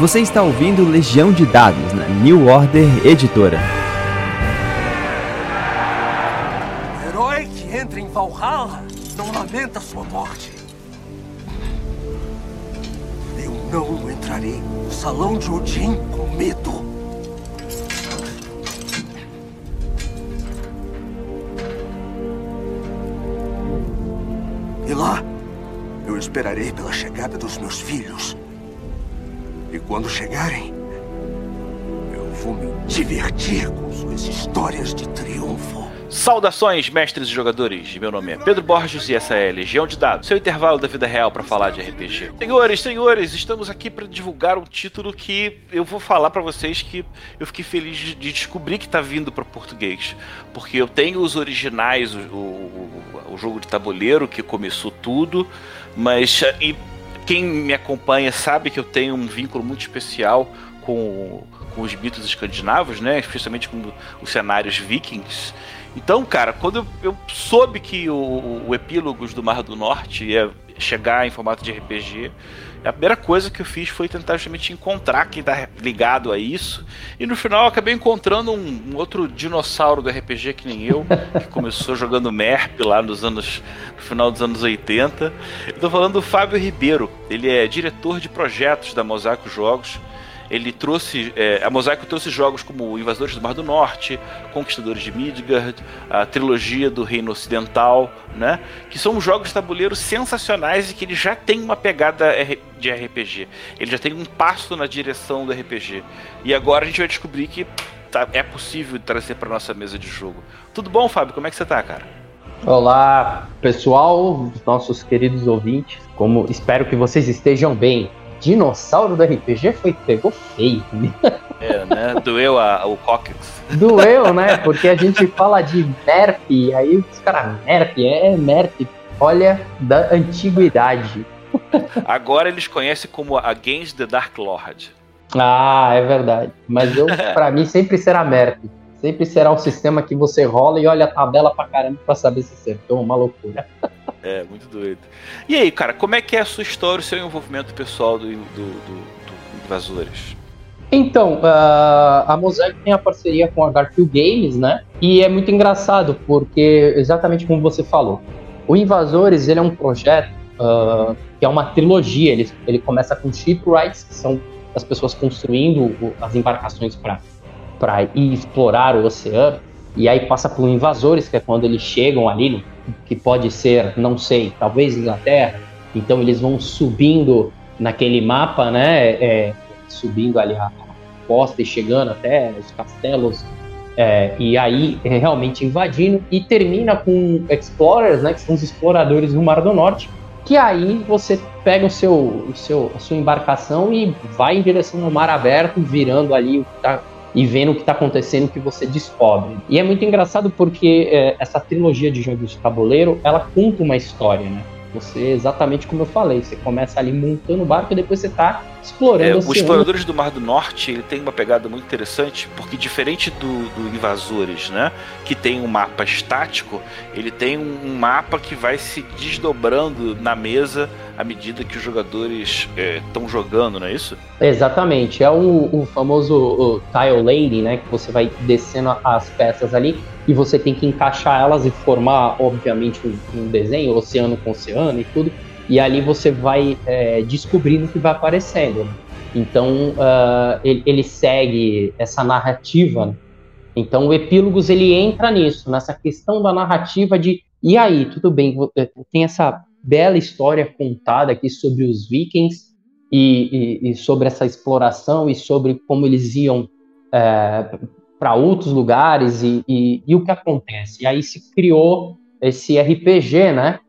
Você está ouvindo Legião de Dados na New Order Editora. O herói que entra em Valhalla não lamenta sua morte. Eu não entrarei no salão de Odin com medo. E lá, eu esperarei pela chegada dos meus filhos. E quando chegarem, eu vou me divertir com suas histórias de triunfo. Saudações, mestres e jogadores! Meu nome é Pedro Borges e essa é Legião de Dados, seu intervalo da vida real para falar de RPG. Senhores, senhores, estamos aqui para divulgar um título que eu vou falar para vocês que eu fiquei feliz de descobrir que está vindo para português, porque eu tenho os originais, o, o, o jogo de tabuleiro que começou tudo, mas e quem me acompanha sabe que eu tenho um vínculo muito especial com, com os mitos escandinavos, né? Especialmente com os cenários vikings. Então, cara, quando eu, eu soube que o, o Epílogos do Mar do Norte ia chegar em formato de RPG, a primeira coisa que eu fiz foi tentar justamente encontrar quem tá ligado a isso. E no final acabei encontrando um, um outro dinossauro do RPG que nem eu, que começou jogando MERP lá nos anos. no final dos anos 80. Eu tô falando do Fábio Ribeiro. Ele é diretor de projetos da Mosaico Jogos. Ele trouxe. É, a Mosaico trouxe jogos como Invasores do Mar do Norte, Conquistadores de Midgard, a trilogia do Reino Ocidental, né? Que são jogos de tabuleiro sensacionais e que ele já tem uma pegada de RPG. Ele já tem um passo na direção do RPG. E agora a gente vai descobrir que tá, é possível trazer para nossa mesa de jogo. Tudo bom, Fábio? Como é que você tá, cara? Olá, pessoal, nossos queridos ouvintes. Como espero que vocês estejam bem dinossauro do RPG foi pegou feio. É, né? Doeu a, o cóccix. Doeu, né? Porque a gente fala de MERP, aí os caras, MERP, é MERP. Olha, da antiguidade. Agora eles conhecem como Against the Dark Lord. Ah, é verdade. Mas eu, pra mim, sempre será MERP. Sempre será um sistema que você rola e olha a tabela pra caramba pra saber se acertou. Uma loucura. É, muito doido. E aí, cara, como é que é a sua história, o seu envolvimento pessoal do, do, do, do Invasores? Então, uh, a Mosaic tem a parceria com a Garfield Games, né? E é muito engraçado, porque, exatamente como você falou, o Invasores ele é um projeto uh, que é uma trilogia. Ele, ele começa com shipwrights, que são as pessoas construindo as embarcações para ir explorar o oceano. E aí passa por invasores, que é quando eles chegam ali que pode ser, não sei, talvez Inglaterra. Então eles vão subindo naquele mapa, né? É, subindo ali a costa e chegando até os castelos. É, e aí realmente invadindo e termina com explorers, né? Que são os exploradores do Mar do Norte. Que aí você pega o seu, o seu, a sua embarcação e vai em direção ao mar aberto, virando ali está e vendo o que está acontecendo que você descobre. E é muito engraçado porque é, essa trilogia de jogos de tabuleiro, ela conta uma história, né? Você, exatamente como eu falei, você começa ali montando o barco e depois você está explorando. É, os Exploradores do Mar do Norte ele tem uma pegada muito interessante, porque diferente do, do Invasores, né? Que tem um mapa estático, ele tem um, mapa que vai se desdobrando na mesa à medida que os jogadores estão é, jogando, não é isso? Exatamente. É o, o famoso o tile laying, né? Que você vai descendo as peças ali e você tem que encaixar elas e formar, obviamente, um, um desenho, oceano com oceano e tudo. E ali você vai é, descobrindo o que vai aparecendo. Então, uh, ele, ele, segue essa narrativa. Então, o Epílogos ele entra nisso, nessa questão da narrativa de e aí, tudo bem, é, tem essa bela história contada aqui sobre os vikings e, e, e sobre essa exploração e sobre como eles iam é, para outros lugares e, e, e, o que acontece. E aí se criou esse RPG, né?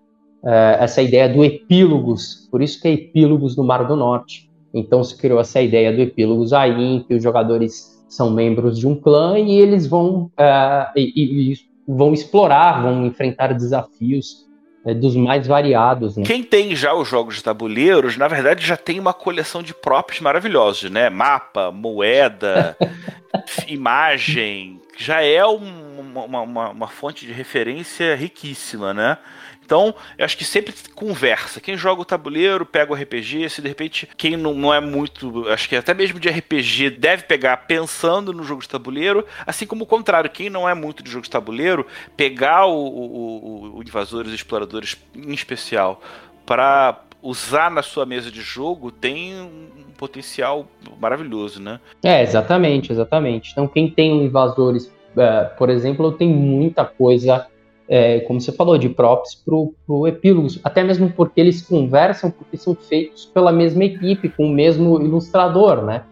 É, essa ideia do epílogos, por isso que é epílogos do Mar do Norte. Então se criou essa ideia do epílogos aí, em que os jogadores são membros de um clã e eles vão, é, e, e vão explorar, vão enfrentar desafios é, dos mais variados. Né? Quem tem já os jogos de tabuleiros, na verdade, já tem uma coleção de props maravilhosos, né? Mapa, moeda, imagem. Já é um, uma, uma, uma fonte de referência riquíssima, né? Então, eu acho que sempre conversa. Quem joga o tabuleiro, pega o RPG. Se de repente quem não, não é muito. Acho que até mesmo de RPG deve pegar pensando no jogo de tabuleiro. Assim como o contrário, quem não é muito de jogo de tabuleiro, pegar o, o, o Invasores e Exploradores em especial para usar na sua mesa de jogo tem um potencial maravilhoso, né? É, exatamente, exatamente. Então, quem tem um Invasores, uh, por exemplo, tem muita coisa é, como você falou, de props pro, pro epílogos, até mesmo porque eles conversam, porque são feitos pela mesma equipe, com o mesmo ilustrador, né?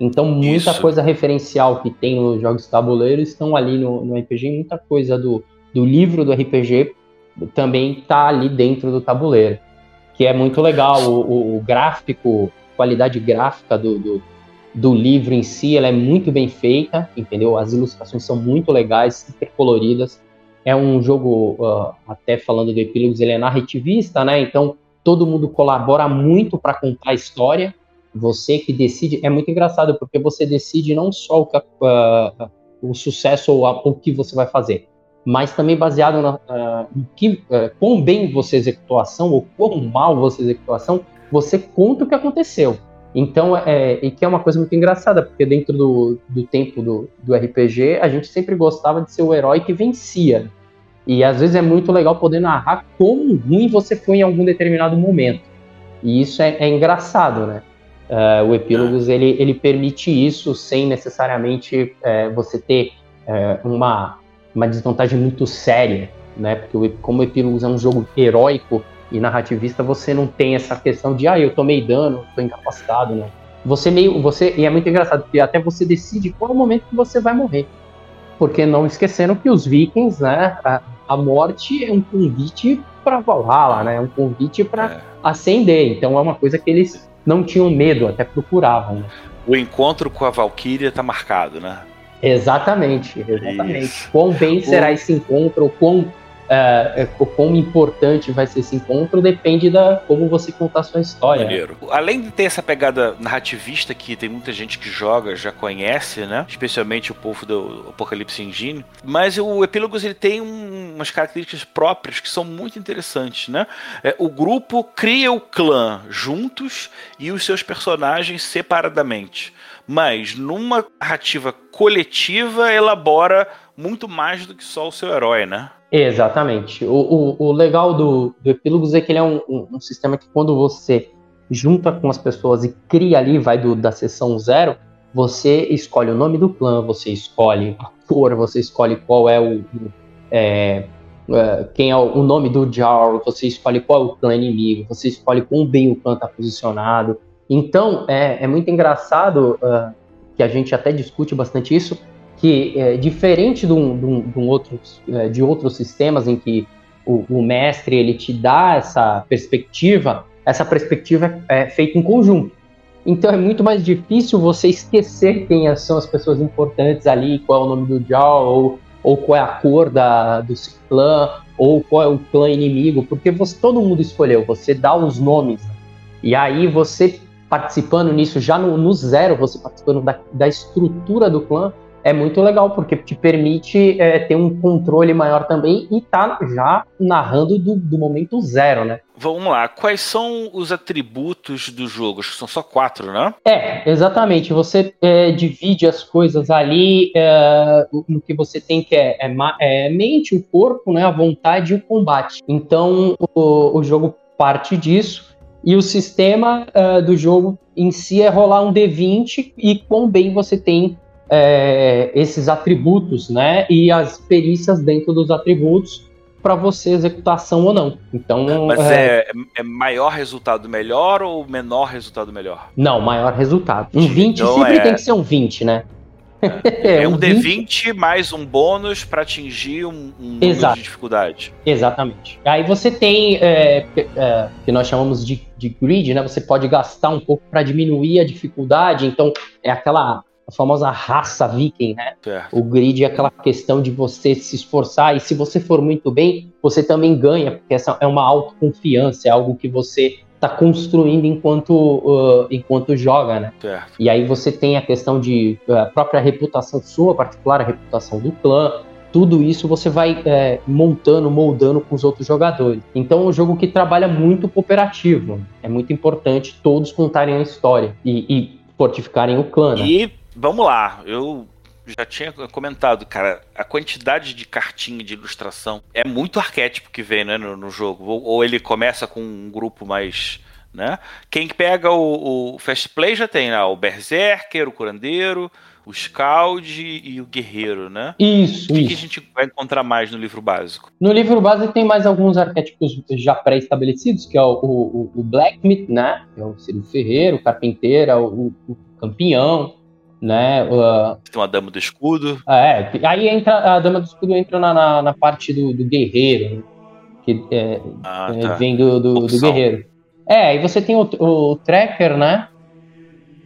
Então, muita Isso. coisa referencial que tem nos jogos de tabuleiro estão ali no, no RPG, muita coisa do, do livro do RPG também está ali dentro do tabuleiro, que é muito legal. O, o, o gráfico, qualidade gráfica do, do, do, livro em si, ela é muito bem feita, entendeu? As ilustrações são muito legais, super coloridas é um jogo, uh, até falando do Epílogos, ele é narrativista, né? Então todo mundo colabora muito para contar a história. Você que decide, é muito engraçado porque você decide não só o, uh, o sucesso ou o que você vai fazer, mas também baseado na, uh, em que, uh, quão bem você executou a ação ou quão mal você executou a ação, você conta o que aconteceu. Então, é, e que é uma coisa muito engraçada, porque dentro do, do tempo do, do RPG, a gente sempre gostava de ser o herói que vencia. E às vezes é muito legal poder narrar como ruim você foi em algum determinado momento. E isso é, é engraçado, né? Uh, o Epílogos ele, ele permite isso sem necessariamente uh, você ter uh, uma, uma desvantagem muito séria, né? Porque o, como o Epílogos é um jogo heróico e narrativista, você não tem essa questão de ah, eu tomei dano, estou incapacitado, né? Você meio. Você, e é muito engraçado, porque até você decide qual é o momento que você vai morrer. Porque não esquecendo que os vikings, né? A, a morte é um convite para Valhalla, né? É um convite para é. ascender. Então é uma coisa que eles não tinham medo, até procuravam. Né? O encontro com a Valkyria tá marcado, né? Exatamente, exatamente. Isso. Quão bem será o... esse encontro, quão é, é, o quão importante vai ser esse encontro depende da como você contar a sua história. Maneiro. Além de ter essa pegada narrativista que tem muita gente que joga, já conhece, né? Especialmente o povo do Apocalipse Engine. Mas o Epílogos ele tem um, umas características próprias que são muito interessantes, né? É, o grupo cria o clã juntos e os seus personagens separadamente. Mas numa narrativa coletiva elabora muito mais do que só o seu herói, né? Exatamente. O, o, o legal do, do Epílogos é que ele é um, um, um, sistema que quando você junta com as pessoas e cria ali, vai do, da sessão zero, você escolhe o nome do clã, você escolhe a cor, você escolhe qual é o. É, é, quem é o, nome do Jarl, você escolhe qual é o clã inimigo, você escolhe quão bem o clã está posicionado. Então, é, é muito engraçado uh, que a gente até discute bastante isso, que é diferente de, um, de, um, de, um outro, é, de outros sistemas em que o, o, mestre ele te dá essa perspectiva, essa perspectiva é, é feita em conjunto. Então é muito mais difícil você esquecer quem são as pessoas importantes ali, qual é o nome do Jal, ou, ou qual é a cor da, do clã, ou qual é o clã inimigo, porque você, todo mundo escolheu, você dá os nomes. E aí você participando nisso, já no, no zero, você participando da, da estrutura do clã, é muito legal, porque te permite é, ter um controle maior também e tá já narrando do, do, momento zero, né? Vamos lá, quais são os atributos do jogo? Acho que são só quatro, né? É, exatamente. Você é, divide as coisas ali é, no que você tem que é, é, é, mente, o corpo, né, a vontade e o combate. Então o, o jogo parte disso. E o sistema uh, do jogo em si é rolar um D20 e quão bem você tem é, esses atributos, né? E as perícias dentro dos atributos para você executação ou não. Então, mas é, é, é, maior resultado melhor ou menor resultado melhor? Não, maior resultado. Um 20 então sempre é... tem que ser um 20 né? É, é um, um D20 mais um bônus para atingir um, um número de dificuldade. Exatamente. Aí você tem é, que nós chamamos de, de grid, né? Você pode gastar um pouco para diminuir a dificuldade. Então é aquela a famosa raça viking, né? Certo. O grid é aquela questão de você se esforçar e se você for muito bem, você também ganha, porque essa é uma autoconfiança, é algo que você está construindo enquanto, uh, enquanto joga, né? Certo. E aí você tem a questão de uh, a própria reputação sua, particular a reputação do clã, tudo isso você vai é, montando, moldando com os outros jogadores. Então é um jogo que trabalha muito cooperativo. É muito importante todos contarem a história e, e fortificarem o clã. Né? E vamos lá, eu já tinha comentado, cara, a quantidade de cartinha de ilustração é muito arquétipo que vem né, no, no jogo. Ou, ou, ele começa com um grupo mais. Né? Quem pega o, o Fast Play já tem né, o Berserker, o Curandeiro, o Scald e o Guerreiro, né? Isso, O que, isso. que a gente vai encontrar mais no livro básico? No livro básico tem mais alguns arquétipos já pré-estabelecidos, que é o, o, o Blacksmith, né? Que é o, seria o ferreiro, o carpinteiro, o, o campeão, né? Uh, Tem uma Dama do Escudo. é, aí entra a Dama do Escudo entra na, na, na parte do, do guerreiro, que é, Ah, é, tá. vem do, do, do guerreiro. É, e você tem o, o Tracker, né?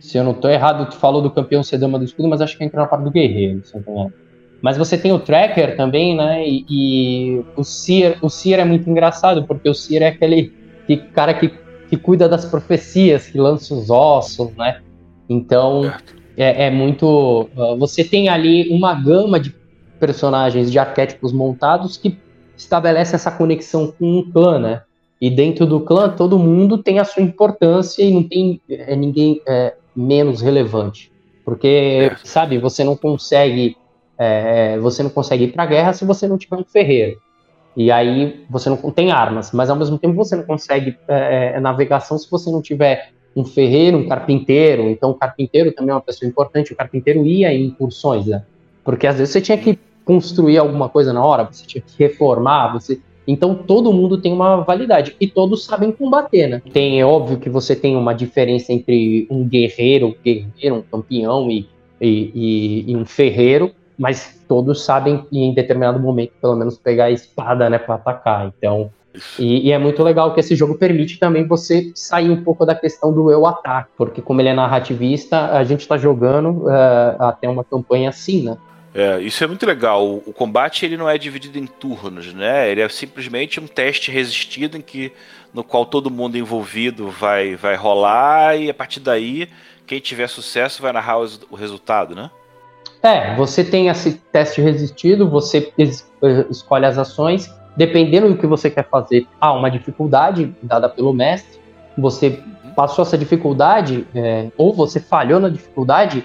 Se eu não tô errado, tu falou do campeão ser dama do escudo, mas acho que entra na parte do guerreiro, se eu não tô. Mas você tem o Tracker também, né? E, e o Seer, o Seer é muito engraçado, porque o Seer é aquele que, cara que, que cuida das profecias, que lança os ossos, né? Então, Certo. É, é muito. uh, Você tem ali uma gama de personagens, de arquétipos montados que estabelece essa conexão com um clã, né? E dentro do clã, todo mundo tem a sua importância e não tem é, ninguém é, menos relevante. Porque, Certo. sabe, você não consegue. é, você não consegue ir pra guerra se você não tiver um ferreiro. E aí você não tem armas, mas ao mesmo tempo você não consegue é, é, navegação se você não tiver um ferreiro, um carpinteiro. Então, o carpinteiro também é uma pessoa importante. O carpinteiro ia em incursões, né? Porque às vezes você tinha que construir alguma coisa na hora, você tinha que reformar, você. Então todo mundo tem uma validade e todos sabem combater, né? Tem é óbvio que você tem uma diferença entre um guerreiro, guerreiro, um campeão e, e, e- e um ferreiro, mas todos sabem em determinado momento pelo menos pegar a espada, né, para atacar. Então e, e é muito legal que esse jogo permite também você sair um pouco da questão do eu ataque, porque como ele é narrativista, a gente tá jogando eh, até uma campanha assim, né? É, isso é muito legal. O, o combate ele não é dividido em turnos, né? Ele é simplesmente um teste resistido em que no qual todo mundo envolvido vai vai rolar e a partir daí quem tiver sucesso vai narrar os- o resultado, né? É, você tem esse teste resistido, você es- eh, escolhe as ações, dependendo do que você quer fazer, há uma dificuldade dada pelo mestre, você passou essa dificuldade, eh, ou você falhou na dificuldade,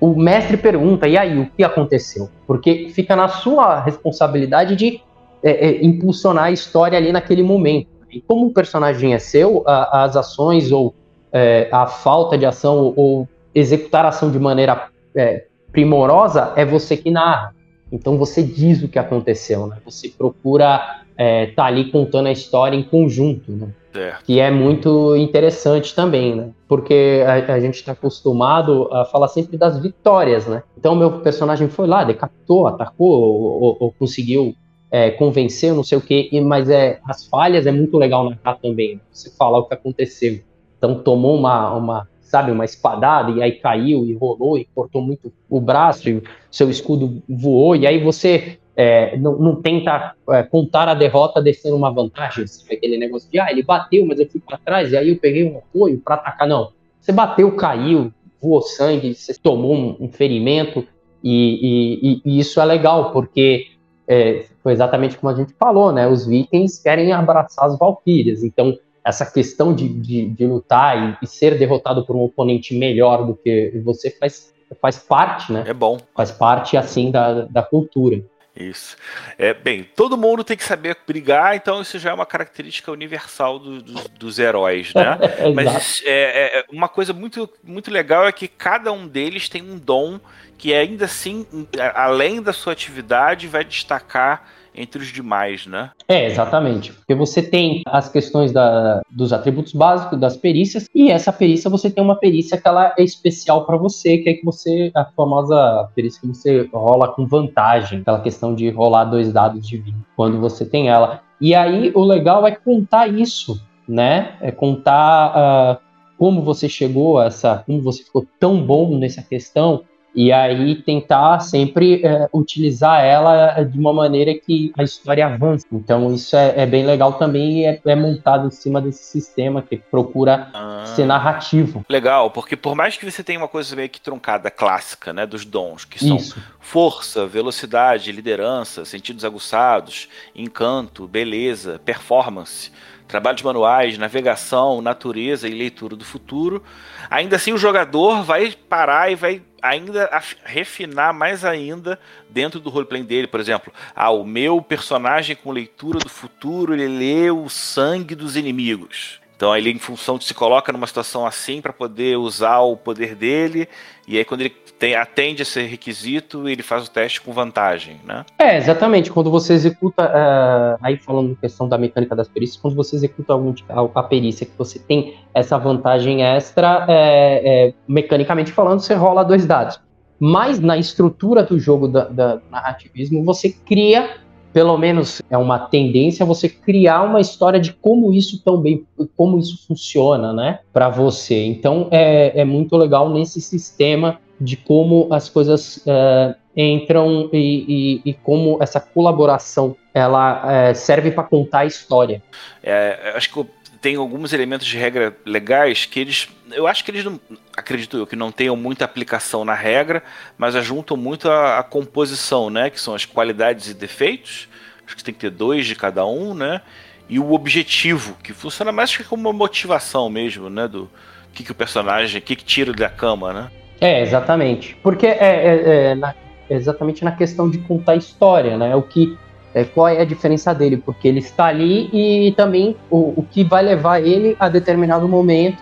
o mestre pergunta, e aí, o que aconteceu? Porque fica na sua responsabilidade de eh, eh, impulsionar a história ali naquele momento. E como o personagem é seu, a- as ações ou eh, a falta de ação ou, ou executar a ação de maneira eh, primorosa é você que narra. Então você diz o que aconteceu, né? Você procura estar tá ali contando a história em conjunto, né? Certo. Que é muito interessante também, né? Porque a, a gente está acostumado a falar sempre das vitórias, né? Então meu personagem foi lá, decapitou, atacou, ou, ou- ou conseguiu é, convencer, não sei o quê, e- mas é, as falhas é muito legal narrar também. né? Você falar o que aconteceu. Então tomou uma, uma, sabe, uma espadada e aí caiu e rolou e cortou muito o braço e seu escudo voou e aí você é, não, não tenta é, contar a derrota descendo uma vantagem, sabe? aquele negócio de ah, ele bateu, mas eu fui para trás e aí eu peguei um apoio para atacar. Não, você bateu, caiu, voou sangue, você tomou um, um ferimento e, e- e- isso é legal porque é, foi exatamente como a gente falou, né? Os vikings querem abraçar as valquírias, então essa questão de, de, de lutar e, e ser derrotado por um oponente melhor do que você faz, faz parte, né? É bom. Faz parte, assim, da, da cultura. Isso. É, bem, todo mundo tem que saber brigar, então isso já é uma característica universal do- dos- dos heróis, né? Exato. Mas é, é, uma coisa muito, muito legal é que cada um deles tem um dom que ainda assim, além da sua atividade, vai destacar entre os demais, né? É, exatamente. Porque você tem as questões da, dos atributos básicos, das perícias, e essa perícia você tem uma perícia que ela é especial para você, que é que você, a famosa perícia que você rola com vantagem, aquela questão de rolar dois dados de 20 quando você tem ela. E aí o legal é contar isso, né? É contar ah, como você chegou a essa, como você ficou tão bom nessa questão. E aí tentar sempre é, utilizar ela de uma maneira que a história avance. Então isso é, é bem legal também e é, é, montado em cima desse sistema que procura ah, ser narrativo. Legal, porque por mais que você tenha uma coisa meio que truncada, clássica, né, dos dons, que são isso. força, velocidade, liderança, sentidos aguçados, encanto, beleza, performance trabalhos manuais, navegação, natureza e leitura do futuro. Ainda assim, o jogador vai parar e vai ainda refinar mais ainda dentro do roleplay dele. Por exemplo, ah, o meu personagem com leitura do futuro, ele lê o sangue dos inimigos. Então ele, em função de se coloca numa situação assim para poder usar o poder dele, e aí quando ele tem, atende esse requisito, ele faz o teste com vantagem, né? É, exatamente. Quando você executa, uh, aí falando questão da mecânica das perícias, quando você executa algum, a, a perícia que você tem essa vantagem extra, é, é, mecanicamente falando, você rola dois dados. Mas na estrutura do jogo da, da narrativismo, você cria pelo menos é uma tendência você criar uma história de como isso também, como isso funciona, né, para você. Então é, é muito legal nesse sistema de como as coisas é, entram e, e, e, como essa colaboração ela é, serve para contar a história. É, acho que tem alguns elementos de regra legais que eles, eu acho que eles não, acredito eu, que não tenham muita aplicação na regra, mas ajuntam muito a, a composição, né, que são as qualidades e defeitos. Acho que tem que ter dois de cada um, né? E o objetivo, que funciona mais que como uma motivação mesmo, né, do que, que o personagem, o que, que tira da cama, né? É, exatamente. Porque é, é, é na, exatamente na questão de contar história, né? O que é, qual é a diferença dele, porque ele está ali e também o, o que vai levar ele a determinado momento,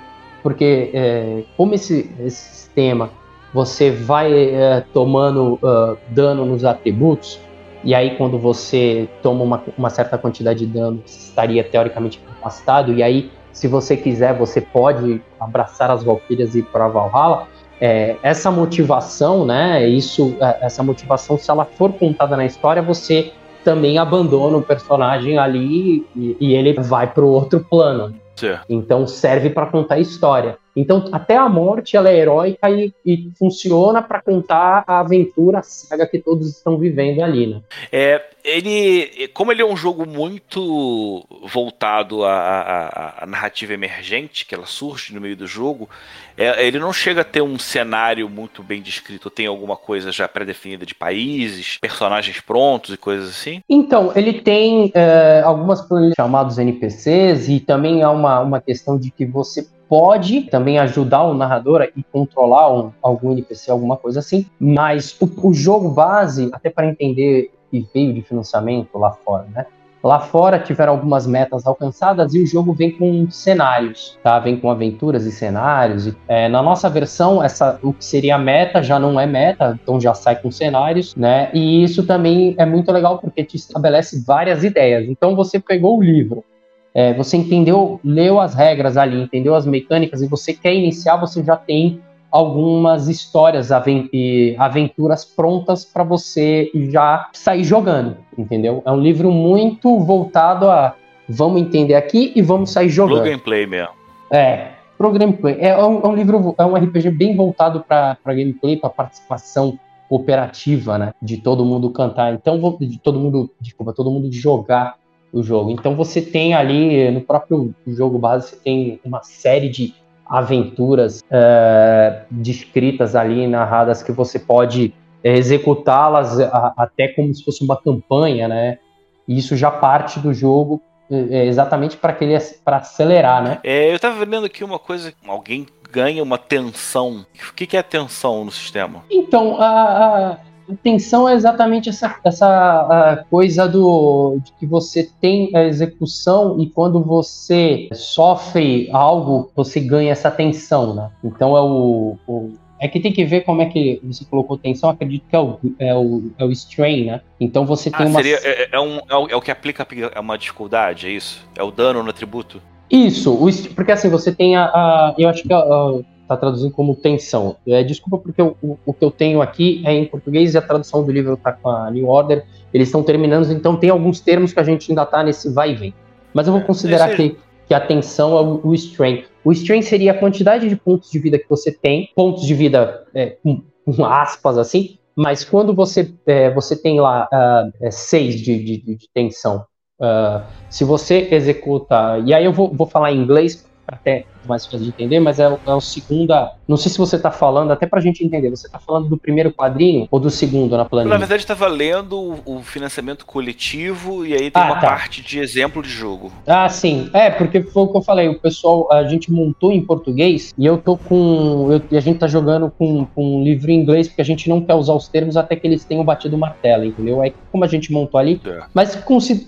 porque é, como esse, esse, sistema você vai é, tomando uh, dano nos atributos, e aí quando você toma uma, uma certa quantidade de dano, você estaria teoricamente afastado, e aí se você quiser, você pode abraçar as Valkyrias e ir para Valhalla, é, essa motivação, né? Isso, é, essa motivação, se ela for contada na história, você também abandona o personagem ali e, e ele vai para o outro plano. Certo. Então serve para contar história. Então até a morte ela é heróica e, e funciona para contar a aventura, a saga que todos estão vivendo ali, né? É, ele, como ele é um jogo muito voltado à, à, à, narrativa emergente, que ela surge no meio do jogo, é, ele não chega a ter um cenário muito bem descrito. Tem alguma coisa já pré-definida de países, personagens prontos e coisas assim? Então, ele tem é, algumas chamados NPCs e também há uma, uma questão de que você pode também ajudar o narrador e controlar um, algum NPC, alguma coisa assim, mas o, o jogo base, até para entender que veio de financiamento lá fora, né? Lá fora tiveram algumas metas alcançadas e o jogo vem com cenários, tá? Vem com aventuras e cenários. É, na nossa versão, essa, o que seria meta já não é meta, então já sai com cenários, né? E isso também é muito legal porque te estabelece várias ideias. Então você pegou o livro, é, você entendeu, leu as regras ali, entendeu as mecânicas e você quer iniciar, você já tem algumas histórias, aventuras prontas para você já sair jogando, entendeu? É um livro muito voltado a vamos entender aqui e vamos sair jogando. Pro gameplay mesmo. É, pro gameplay. É um, é um livro, é um RPG bem voltado para gameplay, para participação operativa, né? De todo mundo cantar. Então, de todo mundo, desculpa, todo mundo jogar o jogo. Então você tem ali no próprio jogo base você tem uma série de aventuras é, descritas ali, narradas, que você pode executá-las até como se fosse uma campanha, né? E isso já parte do jogo é, exatamente para para acelerar, né? É, eu estava vendo aqui uma coisa, alguém ganha uma tensão. O que, que é tensão no sistema? Então, a a tensão é exatamente essa, essa coisa do de que você tem a execução e quando você sofre algo, você ganha essa tensão, né? Então é o, o é que tem que ver como é que você colocou tensão, acredito que é o, é o, é o strain, né? Então você tem ah, uma. Seria, é, é, um, é, o, é o que aplica a uma dificuldade, é isso? É o dano no atributo? Isso, o, porque assim, você tem a. a eu acho que a, a está traduzindo como tensão. É, desculpa porque o, o, que eu tenho aqui é em português e a tradução do livro está com a New Order. Eles estão terminando, então tem alguns termos que a gente ainda está nesse vai e vem. Mas eu vou é, considerar que, que a tensão é o, o strain. O strain seria a quantidade de pontos de vida que você tem, pontos de vida é, com, com aspas assim, mas quando você, é, você tem lá uh, seis de, de, de tensão, uh, se você executa, e aí eu vou, vou falar em inglês até mais fácil de entender, mas é, é o segunda. Não sei se você está falando, até para a gente entender, você está falando do primeiro quadrinho ou do segundo na planilha? Na verdade, estava lendo o, financiamento coletivo e aí tem ah, uma tá. parte de exemplo de jogo. Ah, sim. É, porque foi o que eu falei, o pessoal, a gente montou em português e eu tô com. Eu, e a gente tá jogando com, com um livro em inglês, porque a gente não quer usar os termos até que eles tenham batido o martelo, entendeu? Aí como a gente montou ali. É. Mas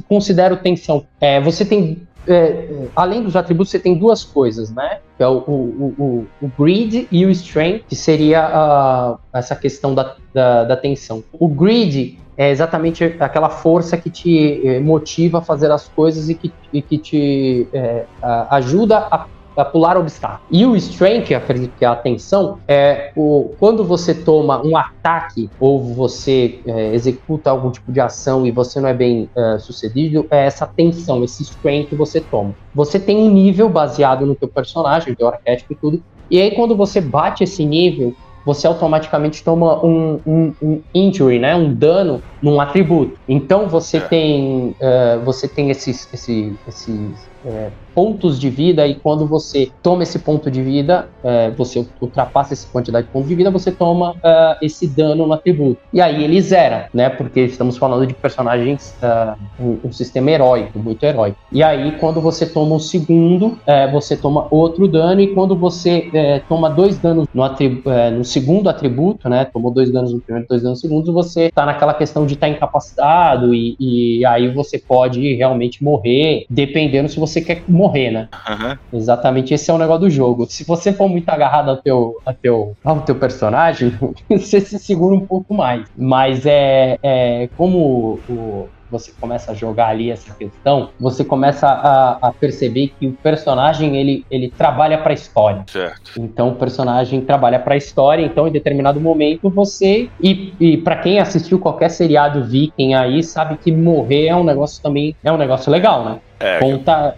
considero tensão. É, você tem é, além dos atributos, você tem duas coisas, né? Que é o, o, o, o grid e o strength, que seria essa questão da, da, da, tensão. O grid é exatamente aquela força que te eh, motiva a fazer as coisas e que, e que te é, ajuda a a pular obstáculos. E o strength, que acredito que é a atenção, é o, quando você toma um ataque ou você é, executa algum tipo de ação e você não é bem é, sucedido, é essa tensão, esse strength que você toma. Você tem um nível baseado no teu personagem, teu arquétipo e tudo, e aí quando você bate esse nível, você automaticamente toma um, um, um, injury, né, um dano num atributo. Então você é. tem uh, você tem esses, esses, esses é, pontos de vida e quando você toma esse ponto de vida, é, você ultrapassa essa quantidade de pontos de vida, você toma uh, esse dano no atributo. E aí ele zera, né? Porque estamos falando de personagens, uh, um, um, sistema heróico, muito heróico. E aí quando você toma um segundo, é, você toma outro dano e quando você é, toma dois danos no, é, no, segundo atributo, né? Tomou dois danos no primeiro, dois danos no segundo, você tá naquela questão de estar tá incapacitado e, e aí você pode realmente morrer, dependendo se você quer morrer, né? Uhum. Exatamente, esse é o negócio do jogo. Se você for muito agarrado ao teu, ao teu, ao teu personagem, você se segura um pouco mais. Mas é, é como o, você começa a jogar ali essa questão, você começa a, a perceber que o personagem ele, ele trabalha para a história. Certo. Então o personagem trabalha para a história, então em determinado momento você e, e para quem assistiu qualquer seriado viking aí sabe que morrer é um negócio também é um negócio legal, né? É, Conta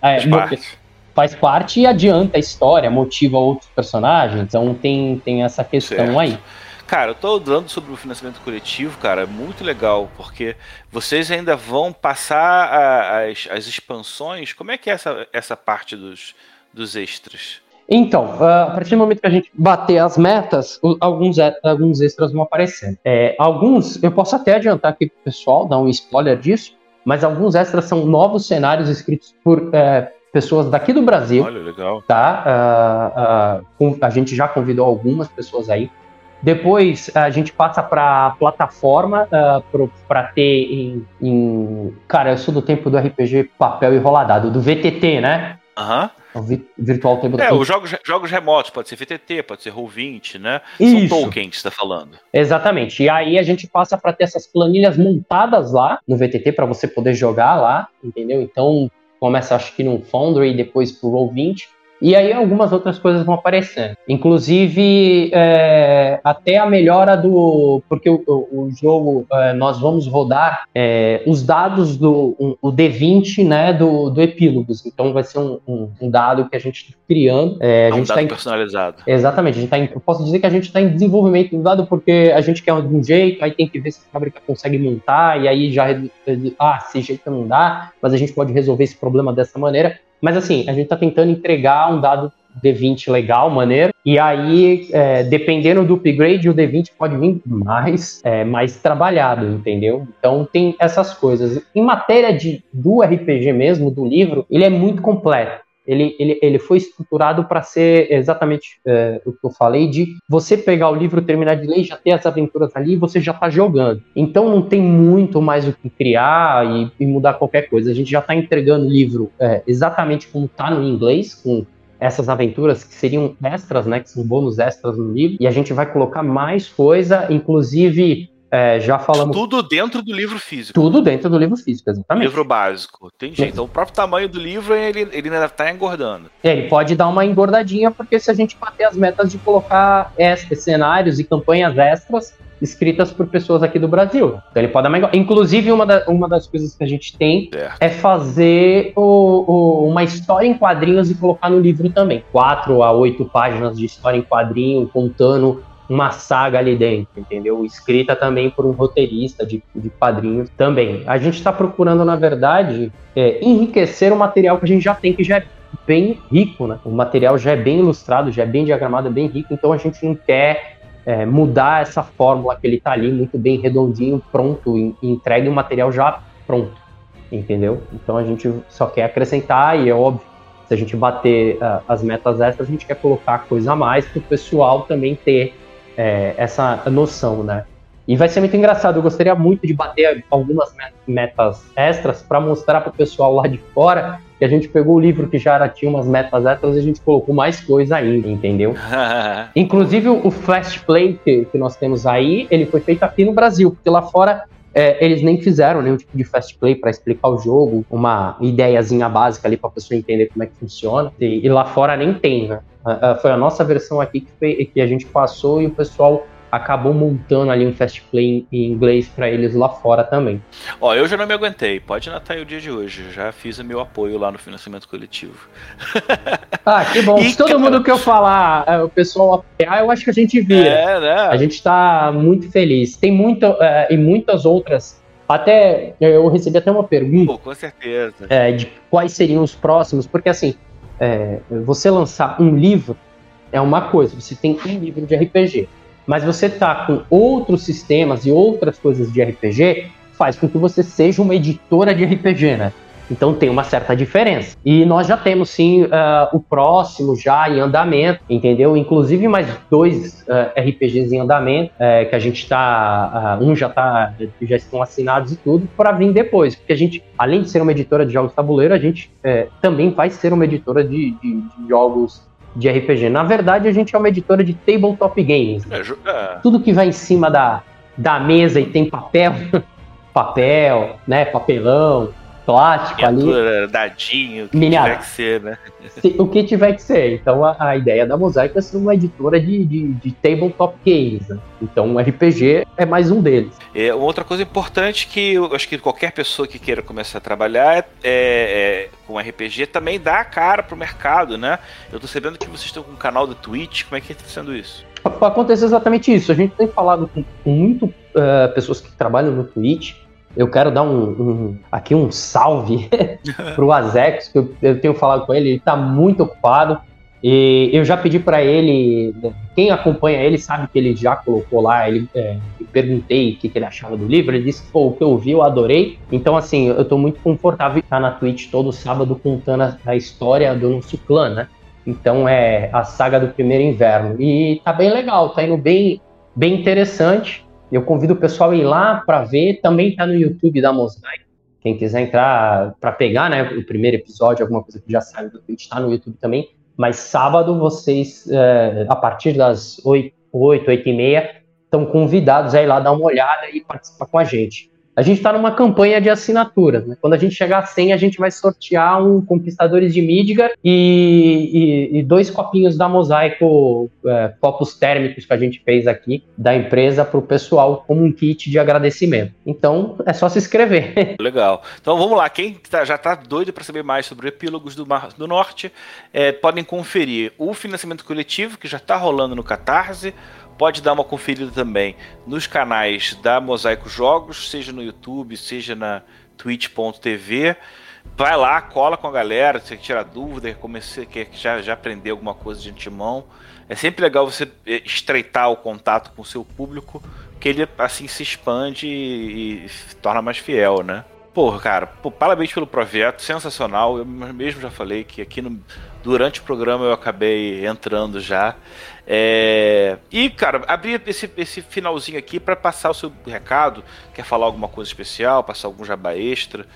é, faz, parte. faz parte e adianta a história, motiva outros personagens, então tem tem essa questão certo. aí. Cara, eu tô dando sobre o financiamento coletivo, cara, muito legal, porque vocês ainda vão passar a, as, as expansões. Como é que é essa, essa parte dos, dos extras? Então, uh, a partir do momento que a gente bater as metas, alguns, alguns extras vão aparecer. É, alguns, eu posso até adiantar aqui pro pessoal, dar um spoiler disso, mas alguns extras são novos cenários escritos por é, pessoas daqui do Brasil. Olha, legal. Tá? Uh, uh, a gente já convidou algumas pessoas aí. Depois a gente passa para plataforma uh, para ter em, em, Cara, eu sou do tempo do RPG papel e roladado, do VTT, né? Aham. Uhum. Virtual Table É, os jogos, jogos remotos, pode ser VTT, pode ser Roll20, né? Isso. São tokens que você está falando. Exatamente. E aí a gente passa para ter essas planilhas montadas lá no VTT para você poder jogar lá, entendeu? Então começa acho que no Foundry, depois pro Roll20 e aí algumas outras coisas vão aparecendo. Inclusive, é, até a melhora do. Porque o, o, jogo, é, nós vamos rodar é, os dados do um, o D20 né, do, do Epílogos. Então vai ser um, um, um dado que a gente está criando. É, a é gente um dado tá em, personalizado. Exatamente. A gente tá em, eu posso dizer que a gente está em desenvolvimento do dado porque a gente quer de um jeito, aí tem que ver se a fábrica consegue montar, e aí já. Ah, esse jeito não dá, mas a gente pode resolver esse problema dessa maneira. Mas assim, a gente está tentando entregar um dado D20 legal, maneiro. E aí, é, dependendo do upgrade, o D20 pode vir mais, é, mais trabalhado, entendeu? Então tem essas coisas. Em matéria de, do RPG mesmo, do livro, ele é muito completo ele, ele, ele foi estruturado para ser exatamente é, o que eu falei, de você pegar o livro, terminar de ler, já ter as aventuras ali e você já está jogando. Então não tem muito mais o que criar e, e mudar qualquer coisa. A gente já está entregando o livro é, exatamente como está no inglês, com essas aventuras que seriam extras, né, que são bônus extras no livro, e a gente vai colocar mais coisa, inclusive é, já falamos. Tudo dentro do livro físico. Tudo dentro do livro físico, exatamente. Livro básico. Entendi. Então o próprio tamanho do livro ele, ele ainda está engordando. É, ele pode dar uma engordadinha, porque se a gente bater as metas de colocar cenários e campanhas extras escritas por pessoas aqui do Brasil. Então ele pode dar uma engordada. Inclusive, uma, da, uma das coisas que a gente tem certo. é fazer o, o, uma história em quadrinhos e colocar no livro também. Quatro a oito páginas de história em quadrinho, contando uma saga ali dentro, entendeu? Escrita também por um roteirista de, de quadrinhos também. A gente está procurando, na verdade, é, enriquecer o material que a gente já tem, que já é bem rico, né? O material já é bem ilustrado, já é bem diagramado, é bem rico, então a gente não quer é, mudar essa fórmula que ele está ali muito bem redondinho, pronto, e entregue o material já pronto, entendeu? Então a gente só quer acrescentar e é óbvio se a gente bater uh, as metas extras, a gente quer colocar coisa a mais para o pessoal também ter é, essa noção, né? E vai ser muito engraçado. Eu gostaria muito de bater algumas metas extras para mostrar para o pessoal lá de fora que a gente pegou o livro que já era, tinha umas metas extras e a gente colocou mais coisa ainda, entendeu? Inclusive o Flash Play que, que nós temos aí, ele foi feito aqui no Brasil, porque lá fora é, eles nem fizeram nenhum tipo de fast play para explicar o jogo, uma ideiazinha básica ali para a pessoa entender como é que funciona. E, e lá fora nem tem, né? Uh, foi a nossa versão aqui que, foi, que a gente passou e o pessoal acabou montando ali um fast play em inglês para eles lá fora também. Ó, eu já não me aguentei. Pode aí o dia de hoje. Já fiz o meu apoio lá no financiamento coletivo. ah, que bom. E Se todo cara... mundo que eu falar, é, o pessoal apoiar, eu acho que a gente vira. É, né? A gente está muito feliz. Tem muita uh, e muitas outras até eu recebi até uma pergunta. Pô, com certeza. É, de quais seriam os próximos, porque assim, é, você lançar um livro é uma coisa, você tem um livro de RPG, mas você tá com outros sistemas e outras coisas de RPG, faz com que você seja uma editora de RPG, né? Então tem uma certa diferença. E nós já temos sim uh, o próximo já em andamento, entendeu? Inclusive mais dois uh, RPGs em andamento, uh, que a gente está, um já tá, já estão assinados e tudo, para vir depois. Porque a gente, além de ser uma editora de jogos tabuleiro, a gente eh, também vai ser uma editora de, de, de jogos de RPG. Na verdade, a gente é uma editora de tabletop games. Né? É, Tudo que vai em cima da, da mesa e tem papel, papel, né, papelão, plástico ali. dadinho, o que tiver que ser, né? O que tiver que ser. Então a, a ideia da Mosaic é ser uma editora de, de, de tabletop games. Né? Então o RPG é mais um deles. É, uma outra coisa importante que eu acho que qualquer pessoa que queira começar a trabalhar é, é, com RPG também dá a cara pro mercado, né? Eu tô sabendo que vocês estão com um canal do Twitch, como é que tá sendo isso? Acontece exatamente isso. A gente tem falado com, com muito uh, pessoas que trabalham no Twitch eu quero dar um, um aqui um salve para o Azex, que eu, eu, tenho falado com ele, ele está muito ocupado. E eu já pedi para ele, quem acompanha ele sabe que ele já colocou lá, ele é, perguntei o que, que, ele achava do livro, ele disse, pô, o que eu vi eu adorei. Então, assim, eu estou muito confortável em estar na Twitch todo sábado contando a, a história do nosso clã, né? Então é a saga do primeiro inverno. E tá bem legal, tá indo bem, bem interessante. Eu convido o pessoal a ir lá para ver. Também está no YouTube da Mosaic. Quem quiser entrar para pegar né, o primeiro episódio, alguma coisa que já saiu do Twitch, está no YouTube também. Mas sábado, vocês, é, a partir das 8, 8, 8 e meia, estão convidados a ir lá dar uma olhada e participar com a gente. A gente está numa campanha de assinaturas. Né? Quando a gente chegar a 100, a gente vai sortear um Conquistadores de Midgar e, e, e dois copinhos da Mosaico, é, copos térmicos que a gente fez aqui da empresa para o pessoal como um kit de agradecimento. Então é só se inscrever. Legal. Então vamos lá. Quem tá, já está doido para saber mais sobre Epílogos do Mar do Norte, é, podem conferir o financiamento coletivo que já está rolando no Catarse pode dar uma conferida também nos canais da Mosaico Jogos, seja no YouTube, seja na twitch.tv. Vai lá, cola com a galera, se tirar dúvida, comecei, quer já, já aprender alguma coisa de antemão. É sempre legal você eh, estreitar o contato com o seu público, que ele assim se expande e, e se torna mais fiel, né? Porra, cara, pô, parabéns pelo projeto, sensacional. Eu mesmo já falei que aqui no, durante o programa eu acabei entrando já. É... E, cara, abrir esse, esse finalzinho aqui para passar o seu recado. Quer falar alguma coisa especial, passar algum jabá extra?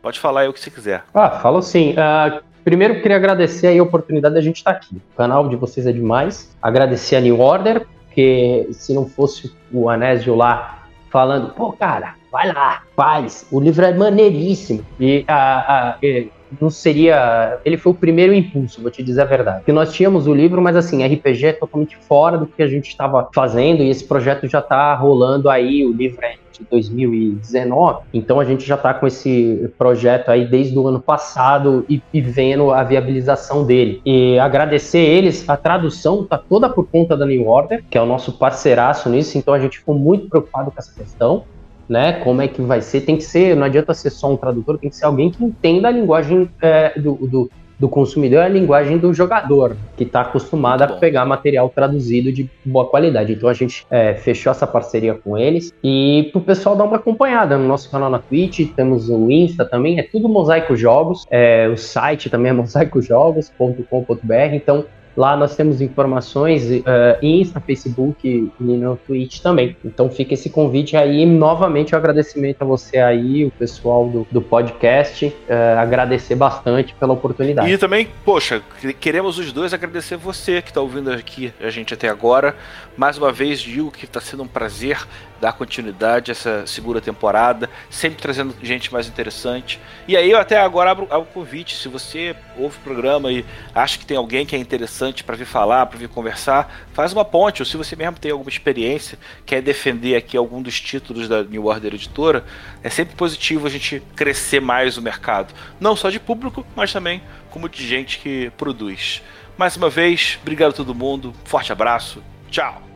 Pode falar aí o que você quiser. Ah, falo sim. Uh, primeiro, queria agradecer a oportunidade da gente estar tá aqui. O canal de vocês é demais. Agradecer a New Order, porque se não fosse o Anésio lá falando, pô, cara, vai lá, faz. O livro é maneiríssimo. E, uh, uh, não seria. Ele foi o primeiro impulso, vou te dizer a verdade. Porque nós tínhamos o livro, mas assim, RPG é totalmente fora do que a gente estava fazendo e esse projeto já está rolando aí. O livro é de 2019, então a gente já está com esse projeto aí desde o ano passado e, e vendo a viabilização dele. E agradecer eles, a tradução está toda por conta da New Order, que é o nosso parceiraço nisso, então a gente ficou muito preocupado com essa questão né? Como é que vai ser? Tem que ser, não adianta ser só um tradutor, tem que ser alguém que entenda a linguagem é, do, do, do, consumidor, a linguagem do jogador, que está acostumado a pegar material traduzido de boa qualidade. Então a gente é, fechou essa parceria com eles e pro pessoal dar uma acompanhada no nosso canal na Twitch, temos o Insta também, é tudo Mosaico Jogos, é, o site também é mosaicojogos.com.br, então Lá nós temos informações uh, Insta, Facebook e no Twitch também. Então fica esse convite aí. Novamente o um agradecimento a você aí, o pessoal do, do podcast. Uh, agradecer bastante pela oportunidade. E também, poxa, queremos os dois agradecer você que está ouvindo aqui a gente até agora. Mais uma vez digo que está sendo um prazer dar continuidade a essa segunda temporada, sempre trazendo gente mais interessante. E aí eu até agora abro, o convite, se você ouve o programa e acha que tem alguém que é interessante para vir falar, para vir conversar, faz uma ponte, ou se você mesmo tem alguma experiência, quer defender aqui algum dos títulos da New Order Editora, é sempre positivo a gente crescer mais o mercado, não só de público, mas também como de gente que produz. Mais uma vez, obrigado a todo mundo, forte abraço, tchau!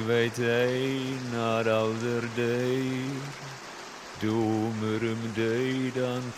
Ik weet een naar ouder day, doe me hem dan.